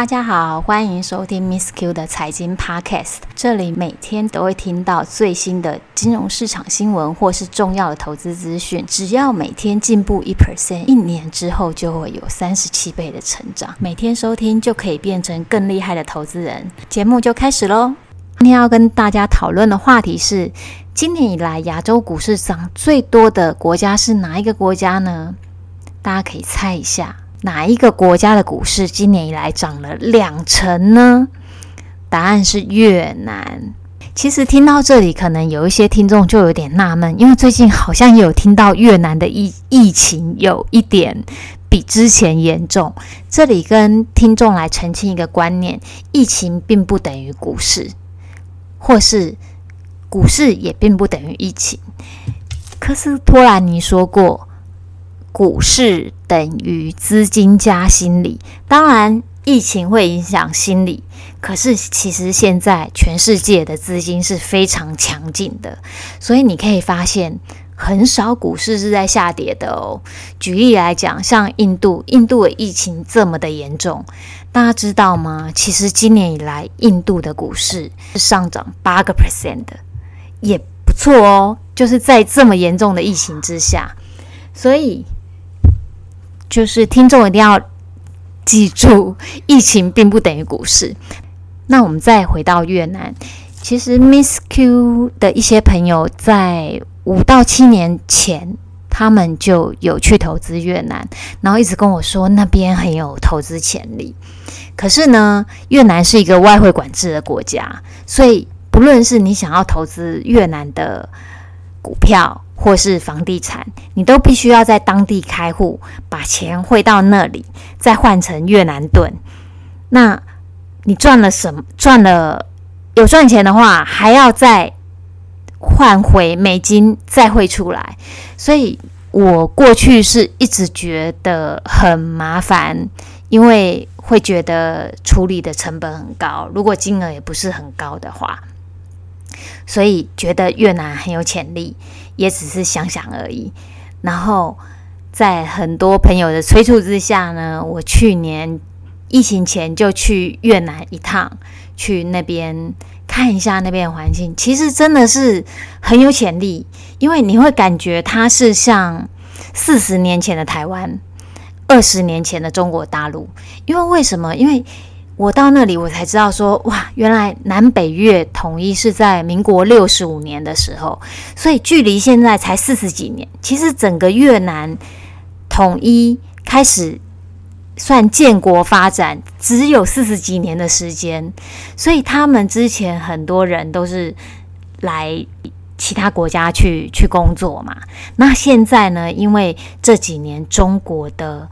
大家好，欢迎收听 Miss Q 的财经 Podcast。这里每天都会听到最新的金融市场新闻或是重要的投资资讯。只要每天进步一 percent，一年之后就会有三十七倍的成长。每天收听就可以变成更厉害的投资人。节目就开始喽。今天要跟大家讨论的话题是：今年以来亚洲股市涨最多的国家是哪一个国家呢？大家可以猜一下。哪一个国家的股市今年以来涨了两成呢？答案是越南。其实听到这里，可能有一些听众就有点纳闷，因为最近好像也有听到越南的疫疫情有一点比之前严重。这里跟听众来澄清一个观念：疫情并不等于股市，或是股市也并不等于疫情。科斯托兰尼说过。股市等于资金加心理，当然疫情会影响心理，可是其实现在全世界的资金是非常强劲的，所以你可以发现很少股市是在下跌的哦。举例来讲，像印度，印度的疫情这么的严重，大家知道吗？其实今年以来，印度的股市是上涨八个 percent 的，也不错哦。就是在这么严重的疫情之下，所以。就是听众一定要记住，疫情并不等于股市。那我们再回到越南，其实 Miss Q 的一些朋友在五到七年前，他们就有去投资越南，然后一直跟我说那边很有投资潜力。可是呢，越南是一个外汇管制的国家，所以不论是你想要投资越南的股票，或是房地产，你都必须要在当地开户，把钱汇到那里，再换成越南盾。那你赚了什么？赚了有赚钱的话，还要再换回美金，再汇出来。所以我过去是一直觉得很麻烦，因为会觉得处理的成本很高，如果金额也不是很高的话。所以觉得越南很有潜力，也只是想想而已。然后在很多朋友的催促之下呢，我去年疫情前就去越南一趟，去那边看一下那边的环境。其实真的是很有潜力，因为你会感觉它是像四十年前的台湾，二十年前的中国大陆。因为为什么？因为我到那里，我才知道说，哇，原来南北越统一是在民国六十五年的时候，所以距离现在才四十几年。其实整个越南统一开始算建国发展，只有四十几年的时间。所以他们之前很多人都是来其他国家去去工作嘛。那现在呢，因为这几年中国的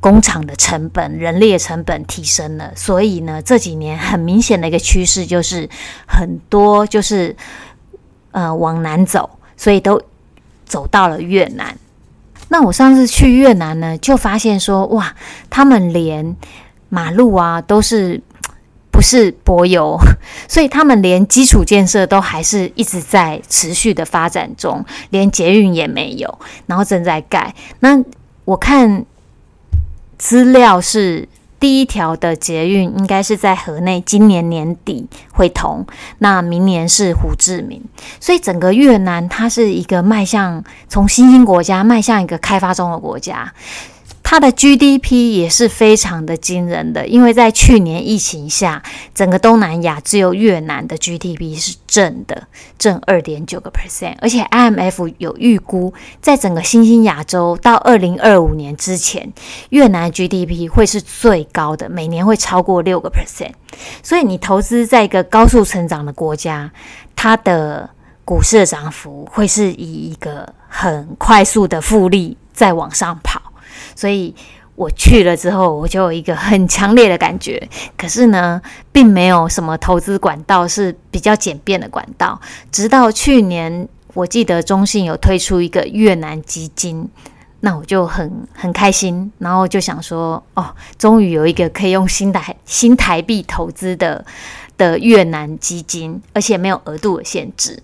工厂的成本、人力成本提升了，所以呢，这几年很明显的一个趋势就是很多就是呃往南走，所以都走到了越南。那我上次去越南呢，就发现说哇，他们连马路啊都是不是柏油，所以他们连基础建设都还是一直在持续的发展中，连捷运也没有，然后正在盖。那我看。资料是第一条的捷运应该是在河内，今年年底会通。那明年是胡志明，所以整个越南它是一个迈向从新兴国家迈向一个开发中的国家。它的 GDP 也是非常的惊人的，因为在去年疫情下，整个东南亚只有越南的 GDP 是正的，正二点九个 percent，而且 IMF 有预估，在整个新兴亚洲到二零二五年之前，越南 GDP 会是最高的，每年会超过六个 percent。所以你投资在一个高速成长的国家，它的股市的涨幅会是以一个很快速的复利在往上跑。所以我去了之后，我就有一个很强烈的感觉。可是呢，并没有什么投资管道是比较简便的管道。直到去年，我记得中信有推出一个越南基金，那我就很很开心，然后就想说，哦，终于有一个可以用新台新台币投资的的越南基金，而且没有额度的限制。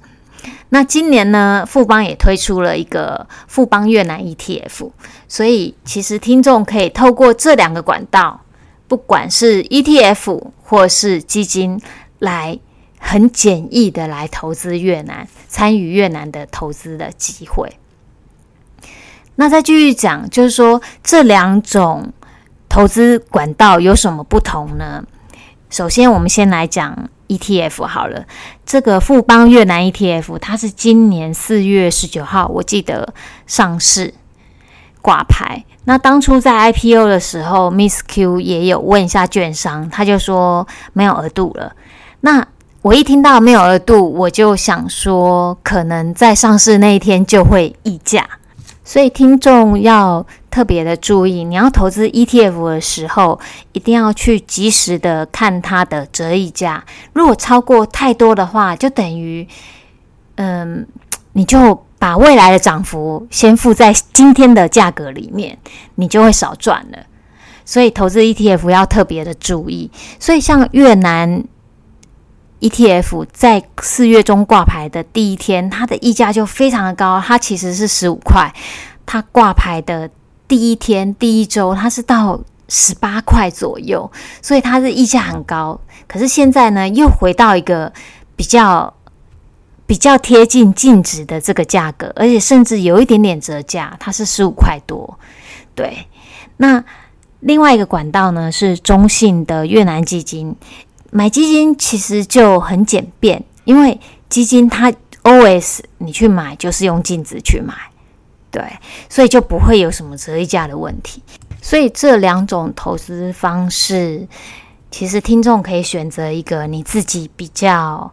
那今年呢，富邦也推出了一个富邦越南 ETF，所以其实听众可以透过这两个管道不管是 ETF 或是基金，来很简易的来投资越南，参与越南的投资的机会。那再继续讲，就是说这两种投资管道有什么不同呢？首先，我们先来讲 ETF 好了。这个富邦越南 ETF，它是今年四月十九号，我记得上市挂牌。那当初在 IPO 的时候，Miss Q 也有问一下券商，他就说没有额度了。那我一听到没有额度，我就想说，可能在上市那一天就会溢价。所以听众要特别的注意，你要投资 ETF 的时候，一定要去及时的看它的折溢价。如果超过太多的话，就等于，嗯，你就把未来的涨幅先付在今天的价格里面，你就会少赚了。所以投资 ETF 要特别的注意。所以像越南。ETF 在四月中挂牌的第一天，它的溢价就非常的高，它其实是十五块。它挂牌的第一天、第一周，它是到十八块左右，所以它的溢价很高。可是现在呢，又回到一个比较比较贴近净值的这个价格，而且甚至有一点点折价，它是十五块多。对，那另外一个管道呢，是中信的越南基金。买基金其实就很简便，因为基金它 always 你去买就是用净值去买，对，所以就不会有什么折溢价的问题。所以这两种投资方式，其实听众可以选择一个你自己比较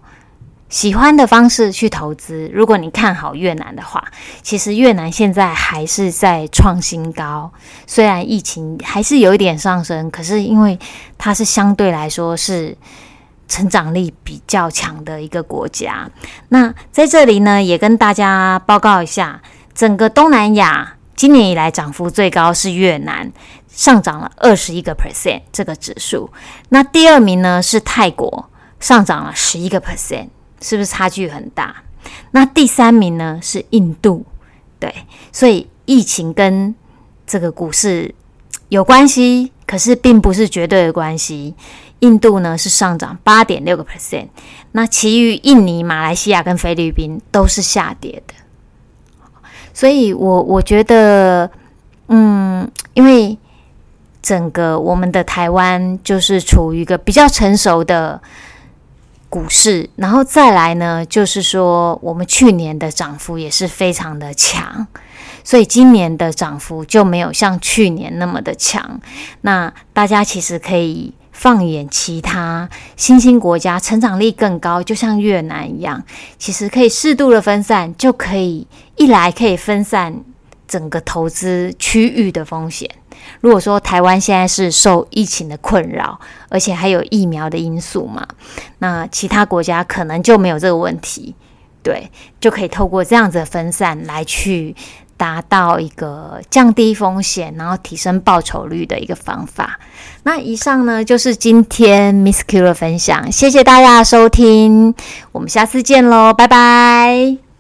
喜欢的方式去投资。如果你看好越南的话，其实越南现在还是在创新高，虽然疫情还是有一点上升，可是因为它是相对来说是成长力比较强的一个国家。那在这里呢，也跟大家报告一下，整个东南亚今年以来涨幅最高是越南，上涨了二十一个 percent 这个指数。那第二名呢是泰国，上涨了十一个 percent。是不是差距很大？那第三名呢是印度，对，所以疫情跟这个股市有关系，可是并不是绝对的关系。印度呢是上涨八点六个 percent，那其余印尼、马来西亚跟菲律宾都是下跌的。所以我我觉得，嗯，因为整个我们的台湾就是处于一个比较成熟的。股市，然后再来呢，就是说我们去年的涨幅也是非常的强，所以今年的涨幅就没有像去年那么的强。那大家其实可以放眼其他新兴国家，成长力更高，就像越南一样，其实可以适度的分散，就可以一来可以分散整个投资区域的风险。如果说台湾现在是受疫情的困扰，而且还有疫苗的因素嘛，那其他国家可能就没有这个问题，对，就可以透过这样子的分散来去达到一个降低风险，然后提升报酬率的一个方法。那以上呢就是今天 Miss Q 的分享，谢谢大家的收听，我们下次见喽，拜拜。